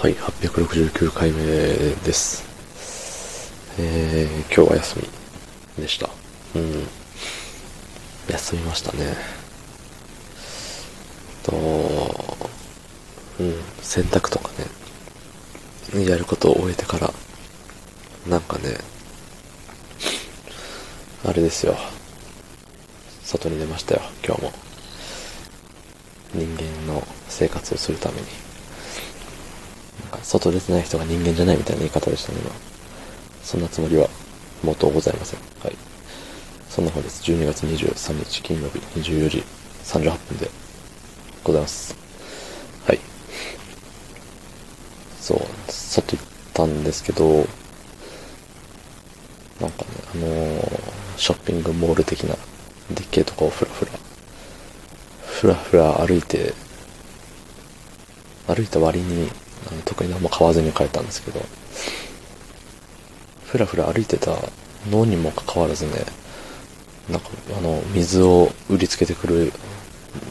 はい、869回目です。えー、今日は休みでした。うん。休みましたね。と、うん、洗濯とかね、やることを終えてから、なんかね、あれですよ。外に出ましたよ、今日も。人間の生活をするために。外出てない人が人間じゃないみたいな言い方でしたね、今。そんなつもりは、もっとございません。はい。そんな本です。12月23日金曜日24時38分でございます。はい。そう、外行ったんですけど、なんかね、あのーショッピングモール的な、でっけえとこをふらふら、ふらふら歩いて、歩いた割に、特に何も買わずに帰ったんですけど、ふらふら歩いてたのにもかかわらずね、なんか、あの、水を売りつけてくる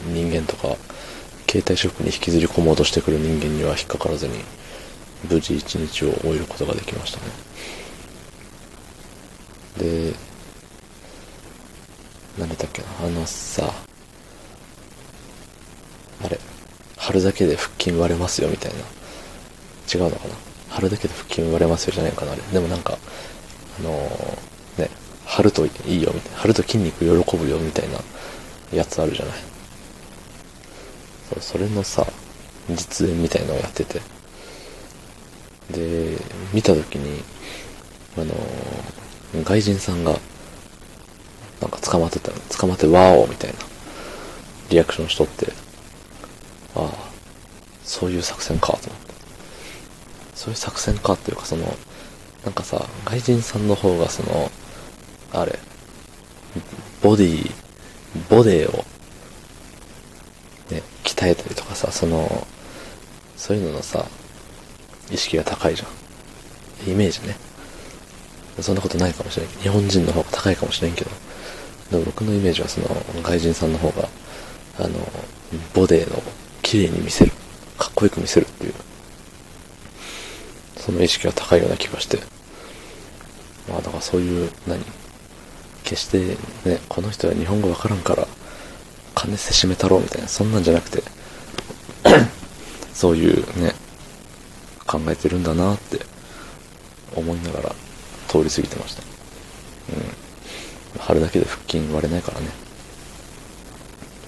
人間とか、携帯ショップに引きずり込もうとしてくる人間には引っかからずに、無事一日を終えることができましたね。で、何だっけな、あのさ、あれ、貼るだけで腹筋割れますよみたいな。違うのかな？貼るだけで腹筋割れますよじゃないかなあれ。でもなんか、あのーね、貼るといいよみたいな。貼ると筋肉喜ぶよみたいなやつあるじゃない？そうそれのさ、実演みたいのをやってて。で、見たときに、あのー外人さんが、なんか捕まってた。捕まってワーオみたいなリアクションしとって、ああ、そういう作戦かと思って。そういう作戦かっていうか、その、なんかさ、外人さんの方がその、あれ、ボディ、ボデーを、ね、鍛えたりとかさ、その、そういうののさ、意識が高いじゃん。イメージね。そんなことないかもしれない。日本人の方が高いかもしれんけど。でも僕のイメージはその、外人さんの方が、あの、ボデーの綺麗に見せる。かっこよく見せるっていう。その意識が高いような気がして。まあだからそういう、何決してね、この人は日本語わからんから、金せしめたろうみたいな、そんなんじゃなくて、そういうね、考えてるんだなって思いながら通り過ぎてました。うん。貼るだけで腹筋割れないからね。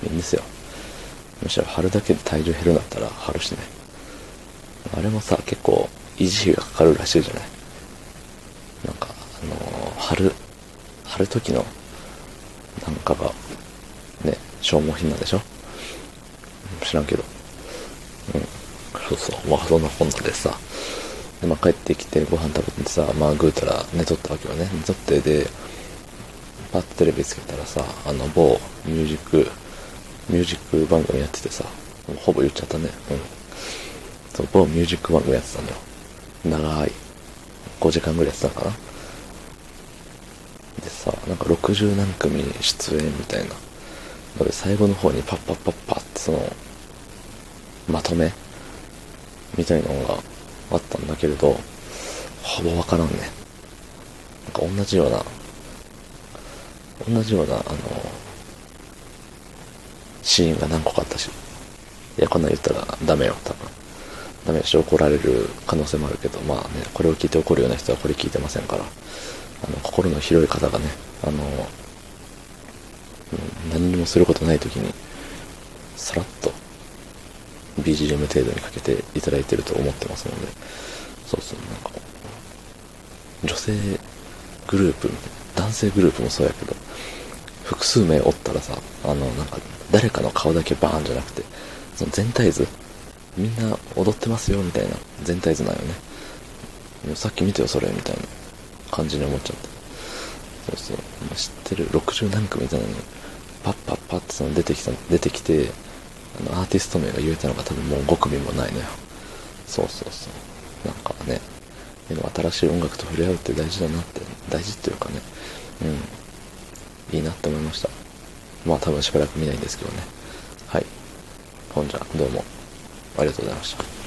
いいんですよ。むしろ貼るだけで体重減るんだったら貼るしね。あれもさ、結構維持費がかかるらしいじゃない。なんか、あのー貼る、貼る時の、なんかが、ね、消耗品なんでしょ？知らんけど。うん。そうそう。まあ、そんなこんなでさ。で、まあ、帰ってきてご飯食べてさ、まあ、ぐうたら寝とったわけよね。寝とって、で、パッとテレビつけたらさ、あの、某ミュージック、ミュージック番組やっててさ、ほぼ言っちゃったね。うん。そう、某ミュージック番組やってたんだよ。長い。5時間ぐらいやってたのかな。でさ、なんか60何組出演みたいな。ので、最後の方にパッパッパッパってその、まとめみたいなのがあったんだけれど、ほぼわからんね。なんか同じような、同じような、あの、シーンが何個かあったし。いや、こんなん言ったらダメよ、多分。ダメだし、怒られる可能性もあるけど、まあね、これを聞いて怒るような人はこれ聞いてませんから、あの、心の広い方がね、あの、何にもすることない時に、さらっと、BGM 程度にかけていただいてると思ってますので、そうそう、なんか、女性グループ、男性グループもそうやけど、複数名おったらさ、あの、なんか、誰かの顔だけバーンじゃなくて、その全体図、みんな踊ってますよ、みたいな全体図なんよね。さっき見てよ、それ、みたいな感じに思っちゃって。そうそう、まあ知ってる60何組みたいなのに、パッパッパッってその出てきた、出てきて、あの、アーティスト名が言えたのが多分もう5組もないのよ。そうそうそう。なんかね、新しい音楽と触れ合うって大事だなって、大事っていうかね、うん、いいなって思いました。まあ多分しばらく見ないんですけどね。はい。ほんじゃ、どうも、ありがとうございました。